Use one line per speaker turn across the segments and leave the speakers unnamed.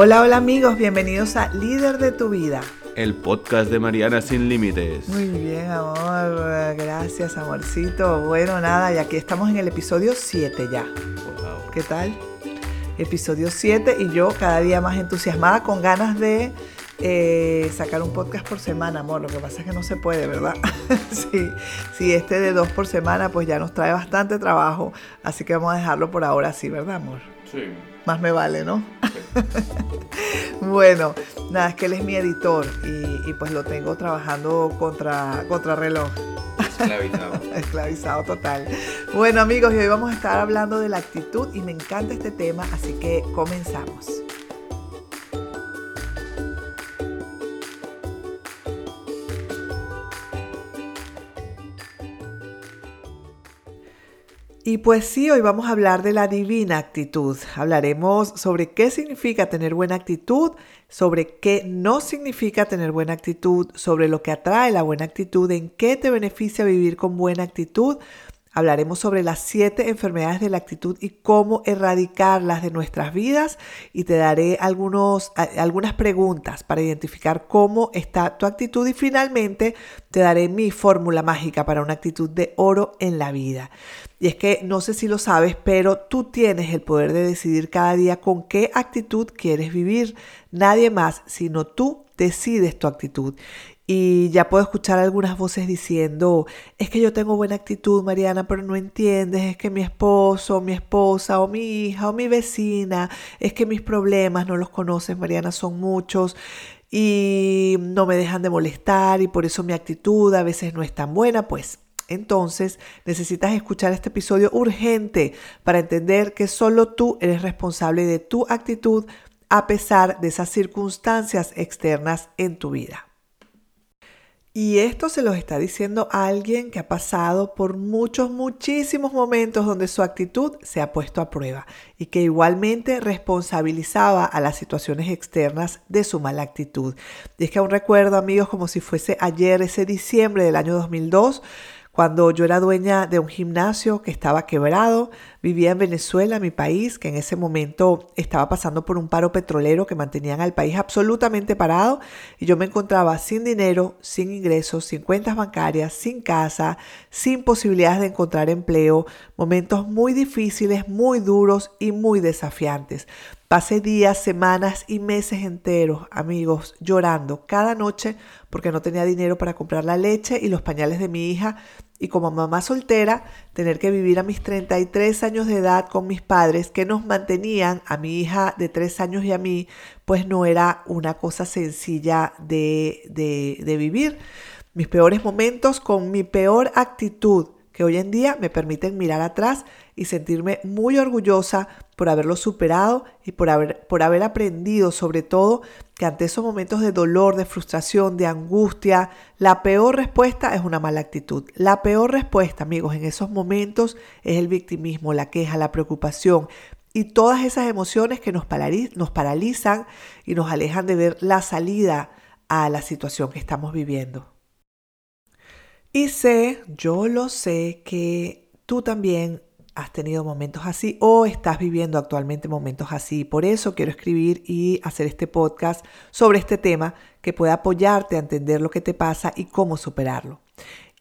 Hola, hola amigos, bienvenidos a Líder de tu vida.
El podcast de Mariana Sin Límites.
Muy bien, amor. Gracias, amorcito. Bueno, nada, y aquí estamos en el episodio 7 ya.
Wow.
¿Qué tal? Episodio 7 y yo cada día más entusiasmada con ganas de eh, sacar un podcast por semana, amor. Lo que pasa es que no se puede, ¿verdad? sí, sí, este de dos por semana pues ya nos trae bastante trabajo. Así que vamos a dejarlo por ahora así, ¿verdad, amor?
Sí.
Más me vale, ¿no? bueno, nada, es que él es mi editor y, y pues lo tengo trabajando contra, contra reloj.
Esclavizado.
Esclavizado total. Bueno amigos, y hoy vamos a estar hablando de la actitud y me encanta este tema, así que comenzamos. Y pues sí, hoy vamos a hablar de la divina actitud. Hablaremos sobre qué significa tener buena actitud, sobre qué no significa tener buena actitud, sobre lo que atrae la buena actitud, en qué te beneficia vivir con buena actitud. Hablaremos sobre las siete enfermedades de la actitud y cómo erradicarlas de nuestras vidas y te daré algunos, algunas preguntas para identificar cómo está tu actitud y finalmente te daré mi fórmula mágica para una actitud de oro en la vida. Y es que no sé si lo sabes, pero tú tienes el poder de decidir cada día con qué actitud quieres vivir. Nadie más, sino tú decides tu actitud. Y ya puedo escuchar algunas voces diciendo, es que yo tengo buena actitud, Mariana, pero no entiendes, es que mi esposo, mi esposa, o mi hija, o mi vecina, es que mis problemas no los conoces, Mariana, son muchos y no me dejan de molestar y por eso mi actitud a veces no es tan buena, pues entonces necesitas escuchar este episodio urgente para entender que solo tú eres responsable de tu actitud a pesar de esas circunstancias externas en tu vida. Y esto se los está diciendo alguien que ha pasado por muchos, muchísimos momentos donde su actitud se ha puesto a prueba y que igualmente responsabilizaba a las situaciones externas de su mala actitud. Y es que aún recuerdo, amigos, como si fuese ayer, ese diciembre del año 2002, cuando yo era dueña de un gimnasio que estaba quebrado, vivía en Venezuela, mi país, que en ese momento estaba pasando por un paro petrolero que mantenían al país absolutamente parado y yo me encontraba sin dinero, sin ingresos, sin cuentas bancarias, sin casa, sin posibilidades de encontrar empleo, momentos muy difíciles, muy duros y muy desafiantes. Pasé días, semanas y meses enteros, amigos, llorando cada noche porque no tenía dinero para comprar la leche y los pañales de mi hija y como mamá soltera, tener que vivir a mis 33 años de edad con mis padres que nos mantenían a mi hija de 3 años y a mí, pues no era una cosa sencilla de, de, de vivir. Mis peores momentos con mi peor actitud que hoy en día me permiten mirar atrás y sentirme muy orgullosa por haberlo superado y por haber, por haber aprendido sobre todo que ante esos momentos de dolor, de frustración, de angustia, la peor respuesta es una mala actitud. La peor respuesta, amigos, en esos momentos es el victimismo, la queja, la preocupación y todas esas emociones que nos, nos paralizan y nos alejan de ver la salida a la situación que estamos viviendo. Y sé, yo lo sé, que tú también has tenido momentos así o estás viviendo actualmente momentos así. Por eso quiero escribir y hacer este podcast sobre este tema que pueda apoyarte a entender lo que te pasa y cómo superarlo.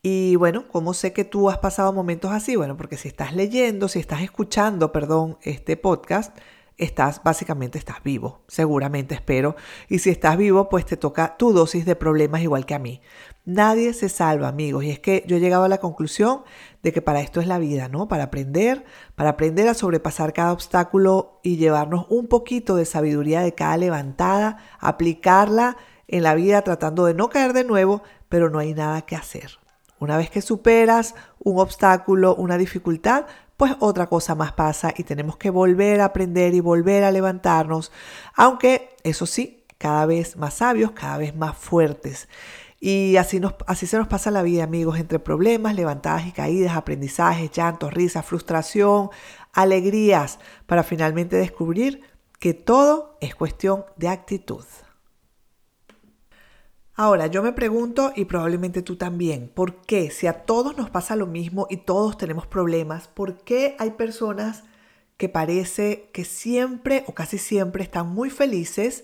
Y bueno, ¿cómo sé que tú has pasado momentos así? Bueno, porque si estás leyendo, si estás escuchando, perdón, este podcast, estás, básicamente estás vivo, seguramente espero. Y si estás vivo, pues te toca tu dosis de problemas igual que a mí. Nadie se salva, amigos. Y es que yo he llegado a la conclusión de que para esto es la vida, ¿no? Para aprender, para aprender a sobrepasar cada obstáculo y llevarnos un poquito de sabiduría de cada levantada, aplicarla en la vida tratando de no caer de nuevo, pero no hay nada que hacer. Una vez que superas un obstáculo, una dificultad, pues otra cosa más pasa y tenemos que volver a aprender y volver a levantarnos, aunque eso sí, cada vez más sabios, cada vez más fuertes. Y así, nos, así se nos pasa la vida, amigos, entre problemas, levantadas y caídas, aprendizajes, llantos, risas, frustración, alegrías, para finalmente descubrir que todo es cuestión de actitud. Ahora, yo me pregunto, y probablemente tú también, ¿por qué si a todos nos pasa lo mismo y todos tenemos problemas, por qué hay personas que parece que siempre o casi siempre están muy felices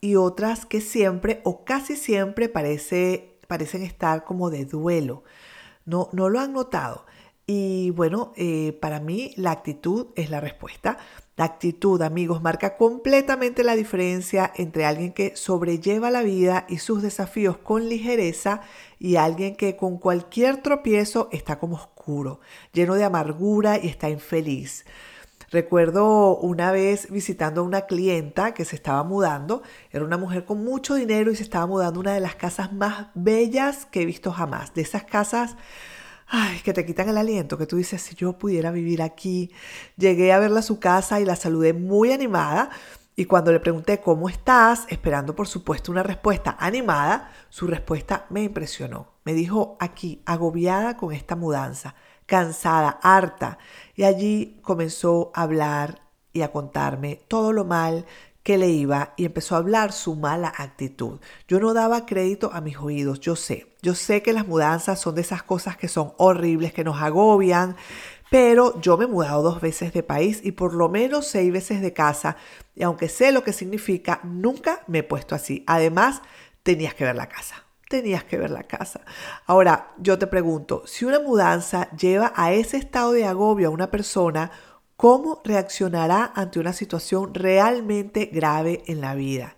y otras que siempre o casi siempre parece, parecen estar como de duelo. No, no lo han notado. Y bueno, eh, para mí la actitud es la respuesta. La actitud, amigos, marca completamente la diferencia entre alguien que sobrelleva la vida y sus desafíos con ligereza y alguien que con cualquier tropiezo está como oscuro, lleno de amargura y está infeliz. Recuerdo una vez visitando a una clienta que se estaba mudando, era una mujer con mucho dinero y se estaba mudando a una de las casas más bellas que he visto jamás, de esas casas ay, que te quitan el aliento, que tú dices, si yo pudiera vivir aquí. Llegué a verla a su casa y la saludé muy animada. Y cuando le pregunté cómo estás, esperando por supuesto una respuesta animada, su respuesta me impresionó. Me dijo aquí, agobiada con esta mudanza, cansada, harta. Y allí comenzó a hablar y a contarme todo lo mal que le iba y empezó a hablar su mala actitud. Yo no daba crédito a mis oídos, yo sé, yo sé que las mudanzas son de esas cosas que son horribles, que nos agobian, pero yo me he mudado dos veces de país y por lo menos seis veces de casa y aunque sé lo que significa, nunca me he puesto así. Además, tenías que ver la casa. Tenías que ver la casa. Ahora, yo te pregunto, si una mudanza lleva a ese estado de agobio a una persona, cómo reaccionará ante una situación realmente grave en la vida.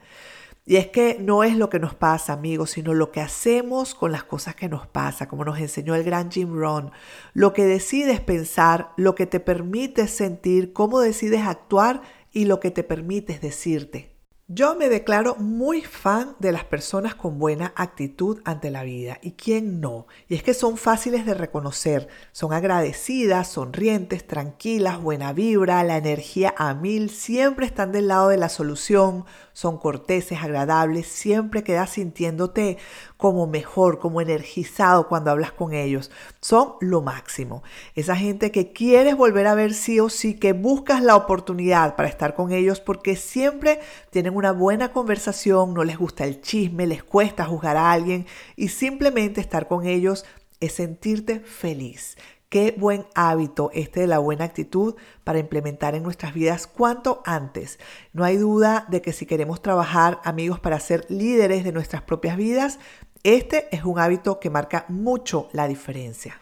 Y es que no es lo que nos pasa, amigos, sino lo que hacemos con las cosas que nos pasa, como nos enseñó el gran Jim Rohn. Lo que decides pensar, lo que te permites sentir, cómo decides actuar y lo que te permites decirte. Yo me declaro muy fan de las personas con buena actitud ante la vida. ¿Y quién no? Y es que son fáciles de reconocer. Son agradecidas, sonrientes, tranquilas, buena vibra, la energía a mil, siempre están del lado de la solución, son corteses, agradables, siempre quedas sintiéndote como mejor, como energizado cuando hablas con ellos. Son lo máximo. Esa gente que quieres volver a ver sí o sí, que buscas la oportunidad para estar con ellos porque siempre tienen una buena conversación, no les gusta el chisme, les cuesta juzgar a alguien y simplemente estar con ellos es sentirte feliz. Qué buen hábito este de la buena actitud para implementar en nuestras vidas cuanto antes. No hay duda de que si queremos trabajar, amigos, para ser líderes de nuestras propias vidas, este es un hábito que marca mucho la diferencia.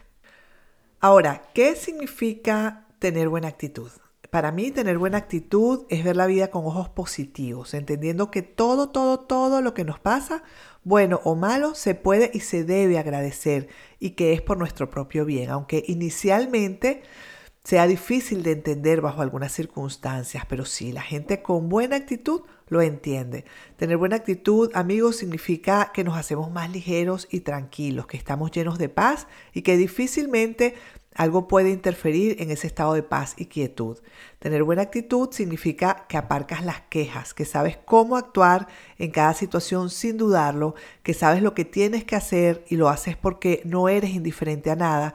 Ahora, ¿qué significa tener buena actitud? Para mí, tener buena actitud es ver la vida con ojos positivos, entendiendo que todo, todo, todo lo que nos pasa bueno o malo, se puede y se debe agradecer y que es por nuestro propio bien, aunque inicialmente sea difícil de entender bajo algunas circunstancias, pero sí, la gente con buena actitud lo entiende. Tener buena actitud, amigos, significa que nos hacemos más ligeros y tranquilos, que estamos llenos de paz y que difícilmente algo puede interferir en ese estado de paz y quietud. Tener buena actitud significa que aparcas las quejas, que sabes cómo actuar en cada situación sin dudarlo, que sabes lo que tienes que hacer y lo haces porque no eres indiferente a nada.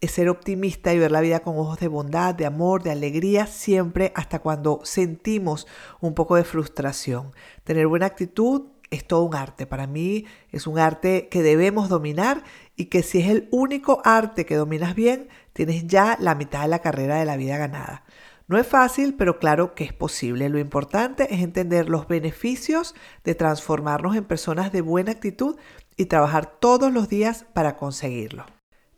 Es ser optimista y ver la vida con ojos de bondad, de amor, de alegría, siempre hasta cuando sentimos un poco de frustración. Tener buena actitud es todo un arte. Para mí es un arte que debemos dominar y que si es el único arte que dominas bien, tienes ya la mitad de la carrera de la vida ganada. No es fácil, pero claro que es posible. Lo importante es entender los beneficios de transformarnos en personas de buena actitud y trabajar todos los días para conseguirlo.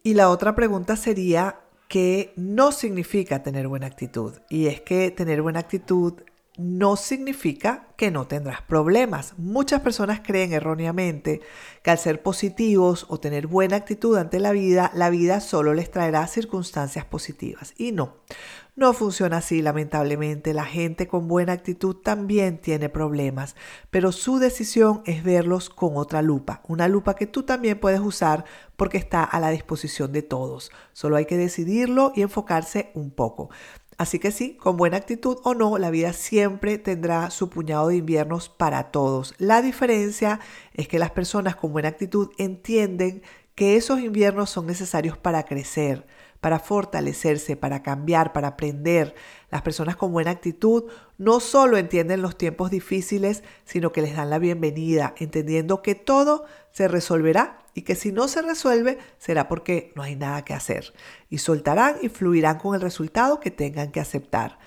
Y la otra pregunta sería, ¿qué no significa tener buena actitud? Y es que tener buena actitud no significa que no tendrás problemas. Muchas personas creen erróneamente que al ser positivos o tener buena actitud ante la vida, la vida solo les traerá circunstancias positivas. Y no, no funciona así, lamentablemente. La gente con buena actitud también tiene problemas, pero su decisión es verlos con otra lupa, una lupa que tú también puedes usar porque está a la disposición de todos. Solo hay que decidirlo y enfocarse un poco. Así que sí, con buena actitud o no, la vida siempre tendrá su puñado de inviernos para todos. La diferencia es que las personas con buena actitud entienden que esos inviernos son necesarios para crecer, para fortalecerse, para cambiar, para aprender. Las personas con buena actitud no solo entienden los tiempos difíciles, sino que les dan la bienvenida, entendiendo que todo se resolverá y que si no se resuelve será porque no hay nada que hacer. Y soltarán y fluirán con el resultado que tengan que aceptar.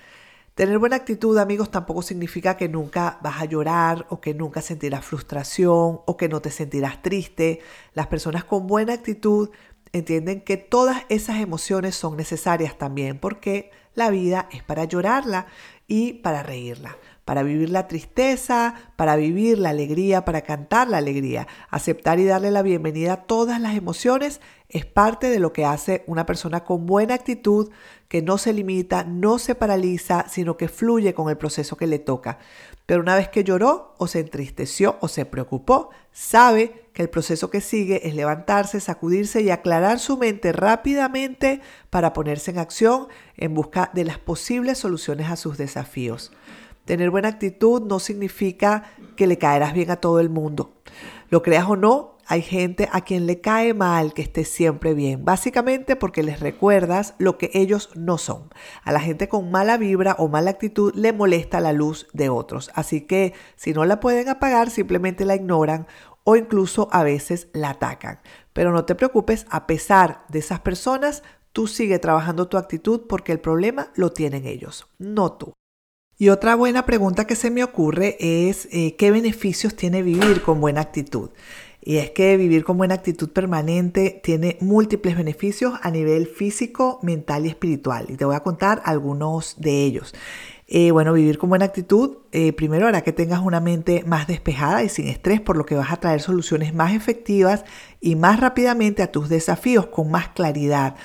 Tener buena actitud, amigos, tampoco significa que nunca vas a llorar o que nunca sentirás frustración o que no te sentirás triste. Las personas con buena actitud entienden que todas esas emociones son necesarias también porque la vida es para llorarla y para reírla para vivir la tristeza, para vivir la alegría, para cantar la alegría. Aceptar y darle la bienvenida a todas las emociones es parte de lo que hace una persona con buena actitud, que no se limita, no se paraliza, sino que fluye con el proceso que le toca. Pero una vez que lloró o se entristeció o se preocupó, sabe que el proceso que sigue es levantarse, sacudirse y aclarar su mente rápidamente para ponerse en acción en busca de las posibles soluciones a sus desafíos. Tener buena actitud no significa que le caerás bien a todo el mundo. Lo creas o no, hay gente a quien le cae mal que esté siempre bien, básicamente porque les recuerdas lo que ellos no son. A la gente con mala vibra o mala actitud le molesta la luz de otros, así que si no la pueden apagar, simplemente la ignoran o incluso a veces la atacan. Pero no te preocupes, a pesar de esas personas, tú sigue trabajando tu actitud porque el problema lo tienen ellos, no tú. Y otra buena pregunta que se me ocurre es eh, qué beneficios tiene vivir con buena actitud. Y es que vivir con buena actitud permanente tiene múltiples beneficios a nivel físico, mental y espiritual. Y te voy a contar algunos de ellos. Eh, bueno, vivir con buena actitud, eh, primero hará que tengas una mente más despejada y sin estrés, por lo que vas a traer soluciones más efectivas y más rápidamente a tus desafíos con más claridad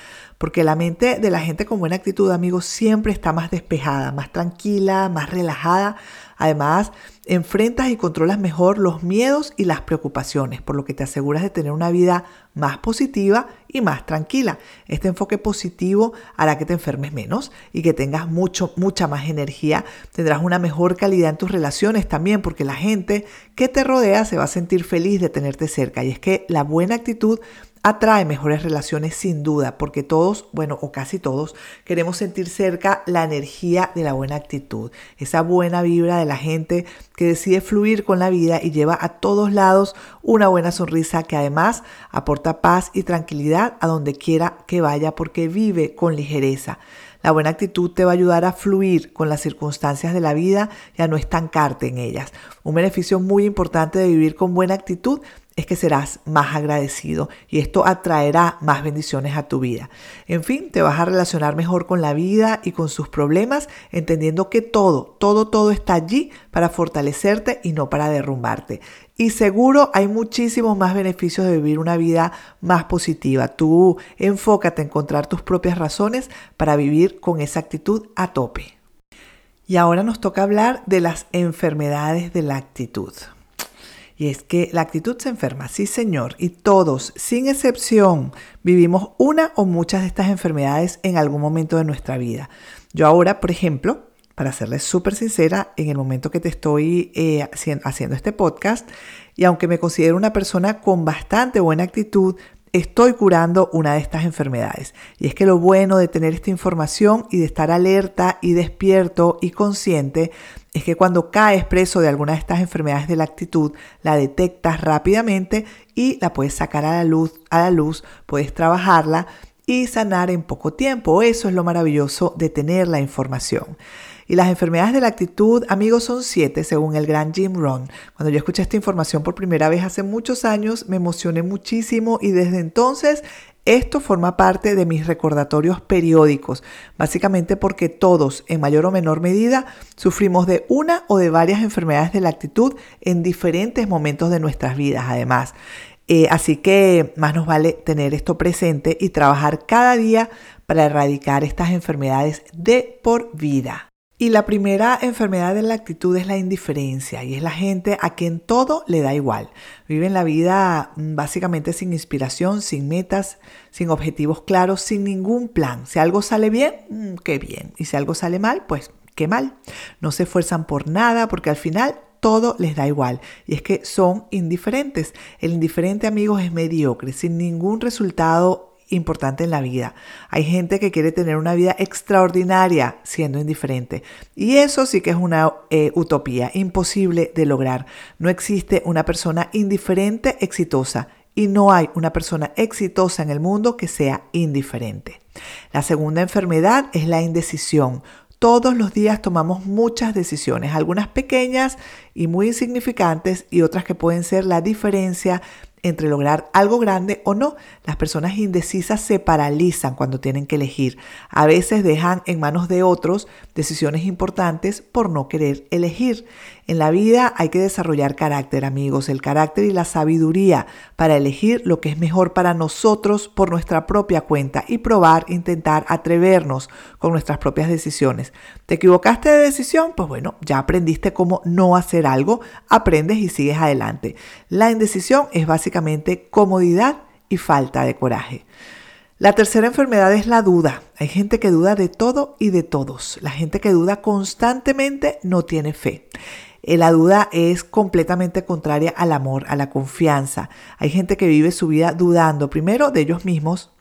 porque la mente de la gente con buena actitud, amigos, siempre está más despejada, más tranquila, más relajada. Además, enfrentas y controlas mejor los miedos y las preocupaciones, por lo que te aseguras de tener una vida más positiva y más tranquila. Este enfoque positivo hará que te enfermes menos y que tengas mucho, mucha más energía. Tendrás una mejor calidad en tus relaciones también, porque la gente que te rodea se va a sentir feliz de tenerte cerca. Y es que la buena actitud atrae mejores relaciones sin duda, porque todos, bueno, o casi todos, queremos sentir cerca la energía de la buena actitud, esa buena vibra de la gente que decide fluir con la vida y lleva a todos lados una buena sonrisa que además aporta paz y tranquilidad a donde quiera que vaya porque vive con ligereza. La buena actitud te va a ayudar a fluir con las circunstancias de la vida y a no estancarte en ellas. Un beneficio muy importante de vivir con buena actitud es que serás más agradecido y esto atraerá más bendiciones a tu vida. En fin, te vas a relacionar mejor con la vida y con sus problemas, entendiendo que todo, todo, todo está allí para fortalecerte y no para derrumbarte. Y seguro hay muchísimos más beneficios de vivir una vida más positiva. Tú enfócate en encontrar tus propias razones para vivir con esa actitud a tope. Y ahora nos toca hablar de las enfermedades de la actitud. Y es que la actitud se enferma, sí señor, y todos, sin excepción, vivimos una o muchas de estas enfermedades en algún momento de nuestra vida. Yo ahora, por ejemplo, para serles súper sincera, en el momento que te estoy eh, haciendo este podcast, y aunque me considero una persona con bastante buena actitud, estoy curando una de estas enfermedades. Y es que lo bueno de tener esta información y de estar alerta y despierto y consciente es que cuando caes preso de alguna de estas enfermedades de la actitud, la detectas rápidamente y la puedes sacar a la luz, a la luz, puedes trabajarla y sanar en poco tiempo. Eso es lo maravilloso de tener la información. Y las enfermedades de la actitud, amigos, son siete según el gran Jim Rohn. Cuando yo escuché esta información por primera vez hace muchos años, me emocioné muchísimo y desde entonces esto forma parte de mis recordatorios periódicos, básicamente porque todos, en mayor o menor medida, sufrimos de una o de varias enfermedades de la actitud en diferentes momentos de nuestras vidas, además. Eh, así que más nos vale tener esto presente y trabajar cada día para erradicar estas enfermedades de por vida. Y la primera enfermedad de la actitud es la indiferencia y es la gente a quien todo le da igual. Viven la vida mm, básicamente sin inspiración, sin metas, sin objetivos claros, sin ningún plan. Si algo sale bien, mm, qué bien. Y si algo sale mal, pues qué mal. No se esfuerzan por nada porque al final todo les da igual. Y es que son indiferentes. El indiferente, amigos, es mediocre, sin ningún resultado importante en la vida. Hay gente que quiere tener una vida extraordinaria siendo indiferente. Y eso sí que es una eh, utopía, imposible de lograr. No existe una persona indiferente exitosa y no hay una persona exitosa en el mundo que sea indiferente. La segunda enfermedad es la indecisión. todos los días tomamos muchas decisiones, algunas pequeñas y muy insignificantes y otras que pueden ser la diferencia entre lograr algo grande o no. Las personas indecisas se paralizan cuando tienen que elegir. A veces dejan en manos de otros decisiones importantes por no querer elegir. En la vida hay que desarrollar carácter, amigos, el carácter y la sabiduría para elegir lo que es mejor para nosotros por nuestra propia cuenta y probar, intentar atrevernos con nuestras propias decisiones. ¿Te equivocaste de decisión? Pues bueno, ya aprendiste cómo no hacer algo, aprendes y sigues adelante. La indecisión es básicamente comodidad y falta de coraje. La tercera enfermedad es la duda. Hay gente que duda de todo y de todos. La gente que duda constantemente no tiene fe. Eh, la duda es completamente contraria al amor, a la confianza. Hay gente que vive su vida dudando primero de ellos mismos,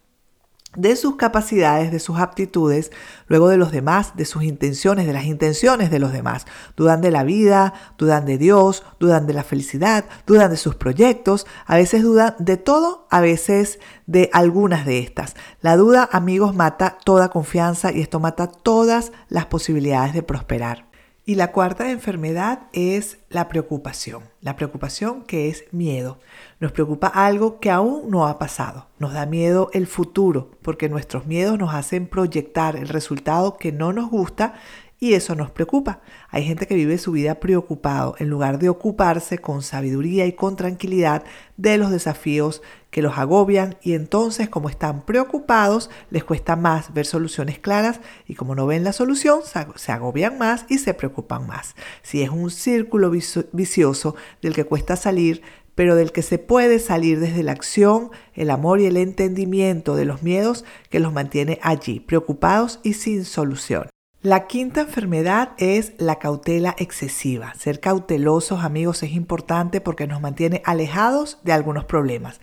de sus capacidades, de sus aptitudes, luego de los demás, de sus intenciones, de las intenciones de los demás. Dudan de la vida, dudan de Dios, dudan de la felicidad, dudan de sus proyectos, a veces dudan de todo, a veces de algunas de estas. La duda, amigos, mata toda confianza y esto mata todas las posibilidades de prosperar. Y la cuarta enfermedad es la preocupación. La preocupación que es miedo. Nos preocupa algo que aún no ha pasado. Nos da miedo el futuro porque nuestros miedos nos hacen proyectar el resultado que no nos gusta y eso nos preocupa. Hay gente que vive su vida preocupado en lugar de ocuparse con sabiduría y con tranquilidad de los desafíos que los agobian y entonces como están preocupados les cuesta más ver soluciones claras y como no ven la solución se agobian más y se preocupan más. Si es un círculo vicioso del que cuesta salir, pero del que se puede salir desde la acción, el amor y el entendimiento de los miedos que los mantiene allí, preocupados y sin solución. La quinta enfermedad es la cautela excesiva. Ser cautelosos, amigos, es importante porque nos mantiene alejados de algunos problemas.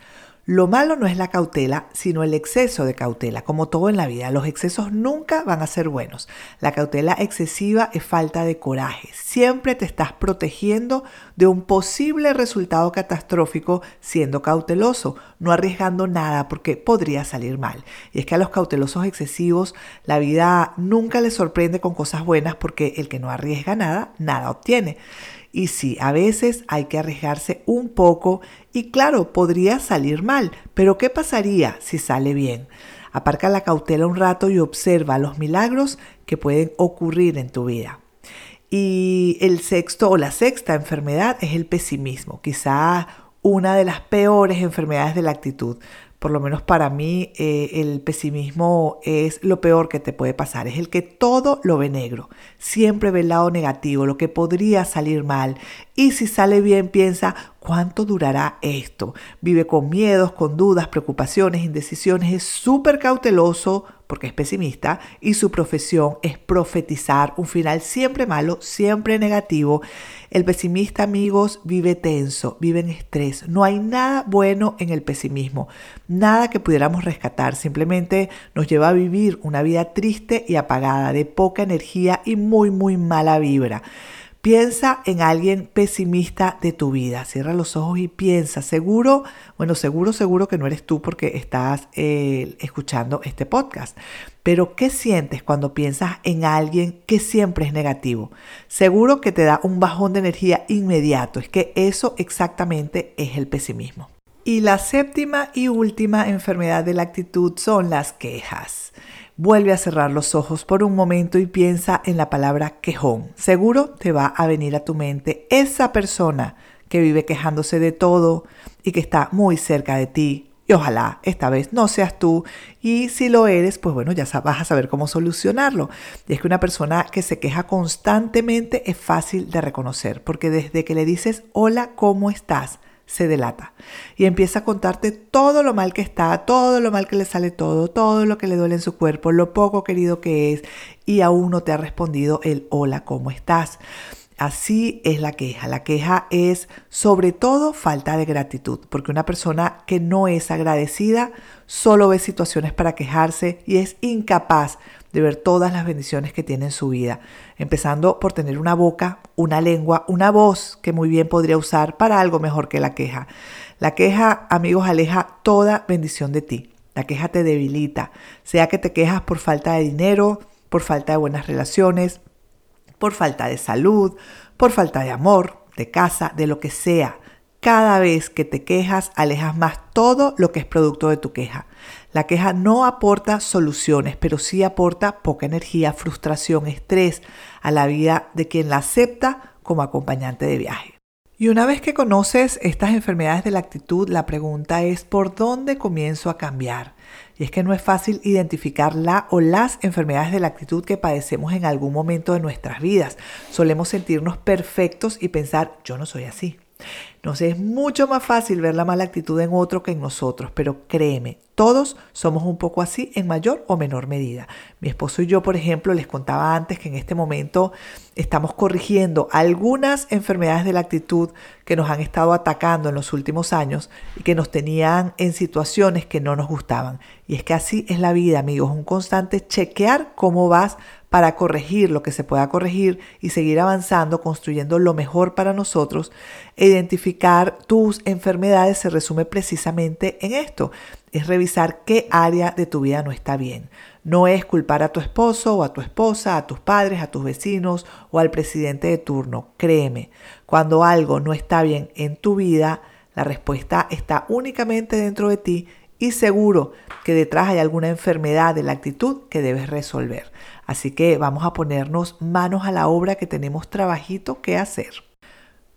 Lo malo no es la cautela, sino el exceso de cautela, como todo en la vida. Los excesos nunca van a ser buenos. La cautela excesiva es falta de coraje. Siempre te estás protegiendo de un posible resultado catastrófico siendo cauteloso, no arriesgando nada porque podría salir mal. Y es que a los cautelosos excesivos la vida nunca les sorprende con cosas buenas porque el que no arriesga nada, nada obtiene. Y sí, a veces hay que arriesgarse un poco y claro, podría salir mal, pero ¿qué pasaría si sale bien? Aparca la cautela un rato y observa los milagros que pueden ocurrir en tu vida. Y el sexto o la sexta enfermedad es el pesimismo, quizá una de las peores enfermedades de la actitud, por lo menos para mí, eh, el pesimismo es lo peor que te puede pasar. Es el que todo lo ve negro. Siempre ve el lado negativo, lo que podría salir mal. Y si sale bien, piensa, ¿cuánto durará esto? Vive con miedos, con dudas, preocupaciones, indecisiones. Es súper cauteloso porque es pesimista y su profesión es profetizar un final siempre malo, siempre negativo. El pesimista, amigos, vive tenso, vive en estrés. No hay nada bueno en el pesimismo, nada que pudiéramos rescatar. Simplemente nos lleva a vivir una vida triste y apagada, de poca energía y muy, muy mala vibra. Piensa en alguien pesimista de tu vida. Cierra los ojos y piensa. Seguro, bueno, seguro, seguro que no eres tú porque estás eh, escuchando este podcast. Pero ¿qué sientes cuando piensas en alguien que siempre es negativo? Seguro que te da un bajón de energía inmediato. Es que eso exactamente es el pesimismo. Y la séptima y última enfermedad de la actitud son las quejas. Vuelve a cerrar los ojos por un momento y piensa en la palabra quejón. Seguro te va a venir a tu mente esa persona que vive quejándose de todo y que está muy cerca de ti. Y ojalá esta vez no seas tú. Y si lo eres, pues bueno, ya vas a saber cómo solucionarlo. Y es que una persona que se queja constantemente es fácil de reconocer, porque desde que le dices, hola, ¿cómo estás? Se delata y empieza a contarte todo lo mal que está, todo lo mal que le sale todo, todo lo que le duele en su cuerpo, lo poco querido que es y aún no te ha respondido el hola, ¿cómo estás? Así es la queja. La queja es sobre todo falta de gratitud, porque una persona que no es agradecida solo ve situaciones para quejarse y es incapaz de ver todas las bendiciones que tiene en su vida, empezando por tener una boca, una lengua, una voz que muy bien podría usar para algo mejor que la queja. La queja, amigos, aleja toda bendición de ti. La queja te debilita, sea que te quejas por falta de dinero, por falta de buenas relaciones, por falta de salud, por falta de amor, de casa, de lo que sea. Cada vez que te quejas, alejas más todo lo que es producto de tu queja. La queja no aporta soluciones, pero sí aporta poca energía, frustración, estrés a la vida de quien la acepta como acompañante de viaje. Y una vez que conoces estas enfermedades de la actitud, la pregunta es ¿por dónde comienzo a cambiar? Y es que no es fácil identificar la o las enfermedades de la actitud que padecemos en algún momento de nuestras vidas. Solemos sentirnos perfectos y pensar yo no soy así. Nos es mucho más fácil ver la mala actitud en otro que en nosotros, pero créeme, todos somos un poco así en mayor o menor medida. Mi esposo y yo, por ejemplo, les contaba antes que en este momento estamos corrigiendo algunas enfermedades de la actitud que nos han estado atacando en los últimos años y que nos tenían en situaciones que no nos gustaban. Y es que así es la vida, amigos, un constante chequear cómo vas para corregir lo que se pueda corregir y seguir avanzando, construyendo lo mejor para nosotros. Identificar tus enfermedades se resume precisamente en esto, es revisar qué área de tu vida no está bien. No es culpar a tu esposo o a tu esposa, a tus padres, a tus vecinos o al presidente de turno. Créeme, cuando algo no está bien en tu vida, la respuesta está únicamente dentro de ti y seguro que detrás hay alguna enfermedad de la actitud que debes resolver. Así que vamos a ponernos manos a la obra que tenemos trabajito que hacer.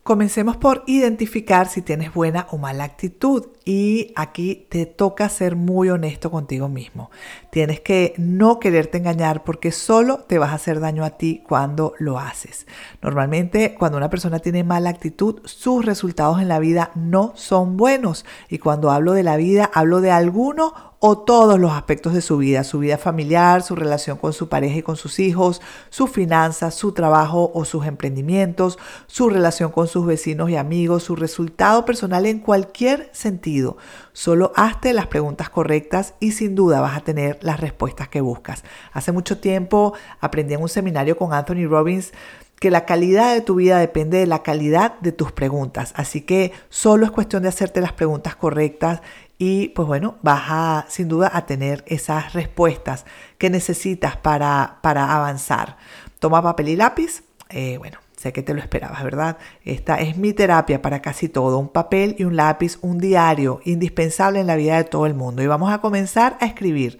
Comencemos por identificar si tienes buena o mala actitud y aquí te toca ser muy honesto contigo mismo. Tienes que no quererte engañar porque solo te vas a hacer daño a ti cuando lo haces. Normalmente cuando una persona tiene mala actitud, sus resultados en la vida no son buenos y cuando hablo de la vida hablo de alguno o todos los aspectos de su vida, su vida familiar, su relación con su pareja y con sus hijos, sus finanzas, su trabajo o sus emprendimientos, su relación con sus vecinos y amigos, su resultado personal en cualquier sentido. Solo hazte las preguntas correctas y sin duda vas a tener las respuestas que buscas. Hace mucho tiempo aprendí en un seminario con Anthony Robbins que la calidad de tu vida depende de la calidad de tus preguntas. Así que solo es cuestión de hacerte las preguntas correctas y pues bueno, vas a sin duda a tener esas respuestas que necesitas para, para avanzar. Toma papel y lápiz. Eh, bueno, sé que te lo esperabas, ¿verdad? Esta es mi terapia para casi todo. Un papel y un lápiz, un diario indispensable en la vida de todo el mundo. Y vamos a comenzar a escribir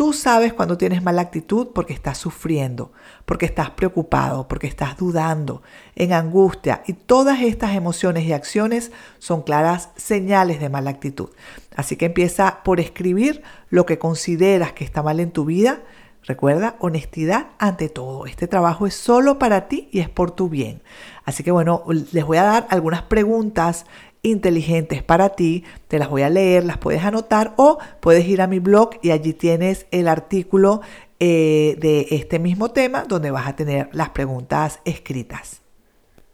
Tú sabes cuando tienes mala actitud porque estás sufriendo, porque estás preocupado, porque estás dudando, en angustia y todas estas emociones y acciones son claras señales de mala actitud. Así que empieza por escribir lo que consideras que está mal en tu vida. Recuerda, honestidad ante todo. Este trabajo es solo para ti y es por tu bien. Así que bueno, les voy a dar algunas preguntas inteligentes para ti. Te las voy a leer, las puedes anotar o puedes ir a mi blog y allí tienes el artículo eh, de este mismo tema donde vas a tener las preguntas escritas.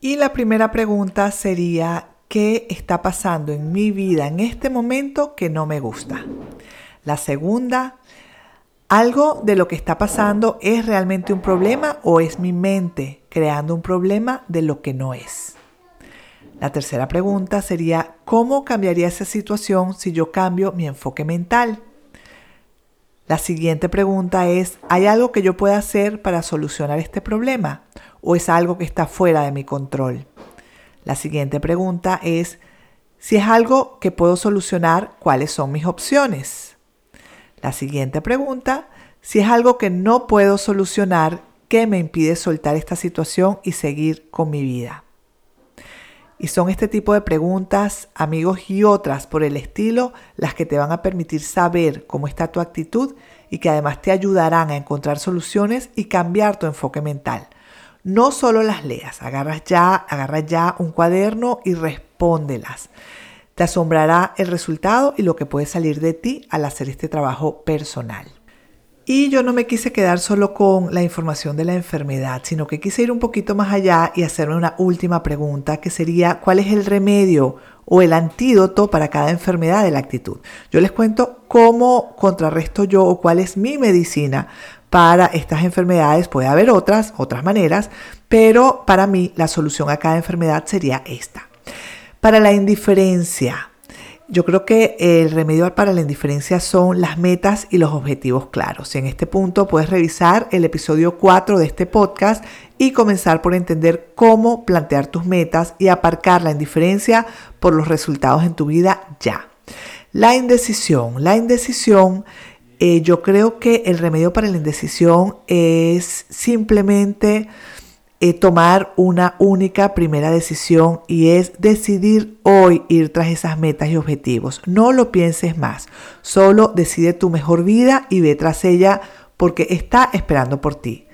Y la primera pregunta sería, ¿qué está pasando en mi vida en este momento que no me gusta? La segunda, ¿algo de lo que está pasando es realmente un problema o es mi mente creando un problema de lo que no es? La tercera pregunta sería, ¿cómo cambiaría esa situación si yo cambio mi enfoque mental? La siguiente pregunta es, ¿hay algo que yo pueda hacer para solucionar este problema? ¿O es algo que está fuera de mi control? La siguiente pregunta es, si es algo que puedo solucionar, ¿cuáles son mis opciones? La siguiente pregunta, si es algo que no puedo solucionar, ¿qué me impide soltar esta situación y seguir con mi vida? Y son este tipo de preguntas, amigos, y otras por el estilo las que te van a permitir saber cómo está tu actitud y que además te ayudarán a encontrar soluciones y cambiar tu enfoque mental. No solo las leas, agarras ya, agarra ya un cuaderno y respóndelas. Te asombrará el resultado y lo que puede salir de ti al hacer este trabajo personal. Y yo no me quise quedar solo con la información de la enfermedad, sino que quise ir un poquito más allá y hacerme una última pregunta, que sería, ¿cuál es el remedio o el antídoto para cada enfermedad de la actitud? Yo les cuento cómo contrarresto yo o cuál es mi medicina para estas enfermedades. Puede haber otras, otras maneras, pero para mí la solución a cada enfermedad sería esta. Para la indiferencia, Yo creo que el remedio para la indiferencia son las metas y los objetivos claros. En este punto puedes revisar el episodio 4 de este podcast y comenzar por entender cómo plantear tus metas y aparcar la indiferencia por los resultados en tu vida ya. La indecisión. La indecisión, eh, yo creo que el remedio para la indecisión es simplemente tomar una única primera decisión y es decidir hoy ir tras esas metas y objetivos. No lo pienses más, solo decide tu mejor vida y ve tras ella porque está esperando por ti.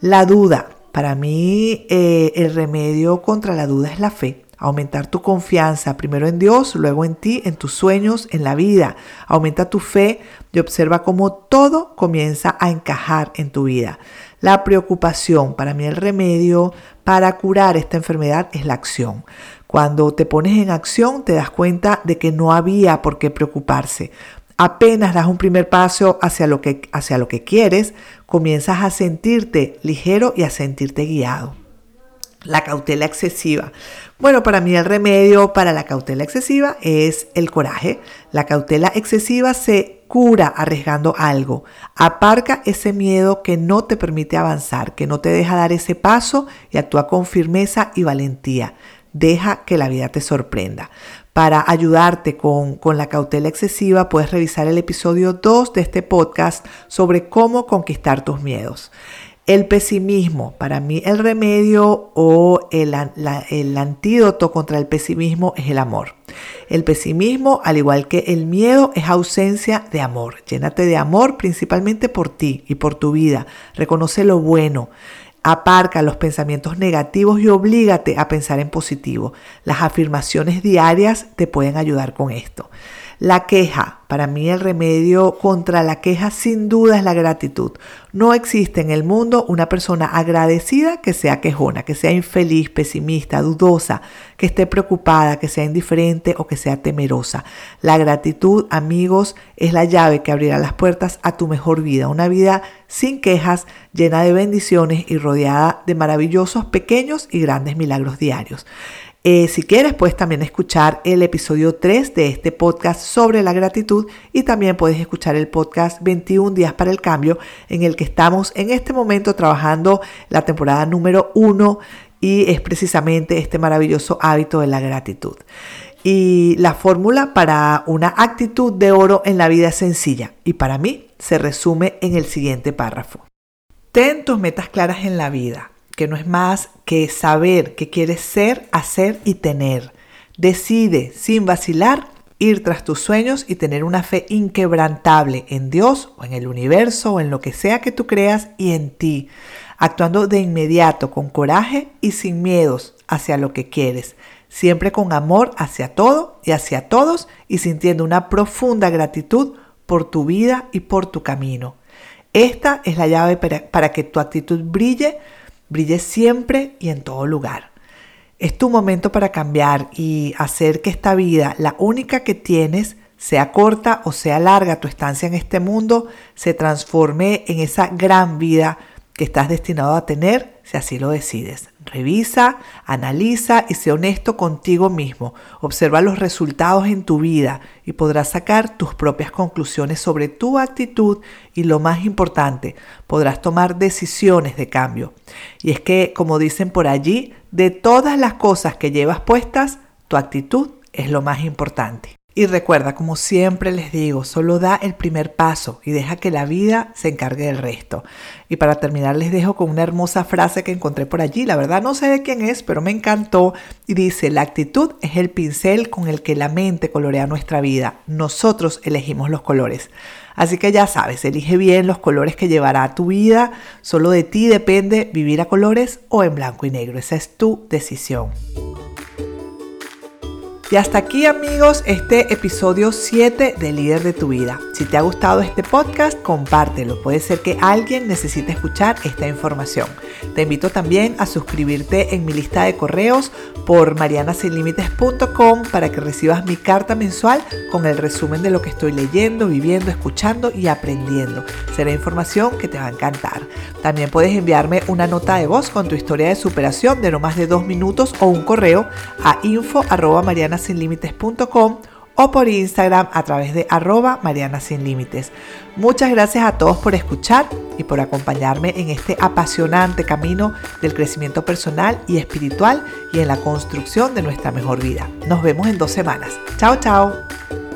La duda, para mí eh, el remedio contra la duda es la fe. Aumentar tu confianza, primero en Dios, luego en ti, en tus sueños, en la vida. Aumenta tu fe y observa cómo todo comienza a encajar en tu vida. La preocupación, para mí el remedio para curar esta enfermedad es la acción. Cuando te pones en acción te das cuenta de que no había por qué preocuparse. Apenas das un primer paso hacia lo que, hacia lo que quieres, comienzas a sentirte ligero y a sentirte guiado. La cautela excesiva. Bueno, para mí el remedio para la cautela excesiva es el coraje. La cautela excesiva se cura arriesgando algo. Aparca ese miedo que no te permite avanzar, que no te deja dar ese paso y actúa con firmeza y valentía. Deja que la vida te sorprenda. Para ayudarte con, con, la cautela excesiva, puedes revisar el episodio 2 de este podcast sobre cómo conquistar tus miedos. El pesimismo, para mí el remedio o el, antídoto contra el pesimismo es el amor. El pesimismo, al igual que el miedo, es ausencia de amor. Llénate de amor principalmente por ti y por tu vida. Reconoce lo bueno. Aparca los pensamientos negativos y oblígate a pensar en positivo. Las afirmaciones diarias te pueden ayudar con esto. La queja, para mí el remedio contra la queja sin duda es la gratitud. No existe en el mundo una persona agradecida que sea quejona, que sea infeliz, pesimista, dudosa, que esté preocupada, que sea indiferente o que sea temerosa. La gratitud, amigos, es la llave que abrirá las puertas a tu mejor vida, una vida sin quejas, llena de bendiciones y rodeada de maravillosos pequeños y grandes milagros diarios. Eh, si quieres, puedes también escuchar el episodio 3 de este podcast sobre la gratitud y también puedes escuchar el podcast 21 días para el cambio en el que estamos en este momento trabajando la temporada número 1 y es precisamente este maravilloso hábito de la gratitud. Y la fórmula para una actitud de oro en la vida es sencilla y para mí se resume en el siguiente párrafo. Ten tus metas claras en la vida que no es más que saber qué quieres ser, hacer y tener. Decide sin vacilar ir tras tus sueños y tener una fe inquebrantable en Dios o en el universo o en lo que sea que tú creas y en ti, actuando de inmediato con coraje y sin miedos hacia lo que quieres, siempre con amor hacia todo y hacia todos y sintiendo una profunda gratitud por tu vida y por tu camino. Esta es la llave para que tu actitud brille brille siempre y en todo lugar. Es tu momento para cambiar y hacer que esta vida, la única que tienes, sea corta o sea larga tu estancia en este mundo, se transforme en esa gran vida que estás destinado a tener si así lo decides. Revisa, analiza y sé honesto contigo mismo. Observa los resultados en tu vida y podrás sacar tus propias conclusiones sobre tu actitud y lo más importante, podrás tomar decisiones de cambio. Y es que, como dicen por allí, de todas las cosas que llevas puestas, tu actitud es lo más importante. Y recuerda, como siempre les digo, solo da el primer paso y deja que la vida se encargue del resto. Y para terminar les dejo con una hermosa frase que encontré por allí. La verdad no sé de quién es, pero me encantó. Y dice, la actitud es el pincel con el que la mente colorea nuestra vida. Nosotros elegimos los colores. Así que ya sabes, elige bien los colores que llevará a tu vida. Solo de ti depende vivir a colores o en blanco y negro. Esa es tu decisión. Y hasta aquí amigos este episodio 7 de Líder de tu vida. Si te ha gustado este podcast, compártelo. Puede ser que alguien necesite escuchar esta información. Te invito también a suscribirte en mi lista de correos por marianasinlimites.com para que recibas mi carta mensual con el resumen de lo que estoy leyendo, viviendo, escuchando y aprendiendo. Será información que te va a encantar. También puedes enviarme una nota de voz con tu historia de superación de no más de dos minutos o un correo a info o por Instagram a través de arroba Mariana Sin Límites. Muchas gracias a todos por escuchar y por acompañarme en este apasionante camino del crecimiento personal y espiritual y en la construcción de nuestra mejor vida. Nos vemos en dos semanas. Chao, chao.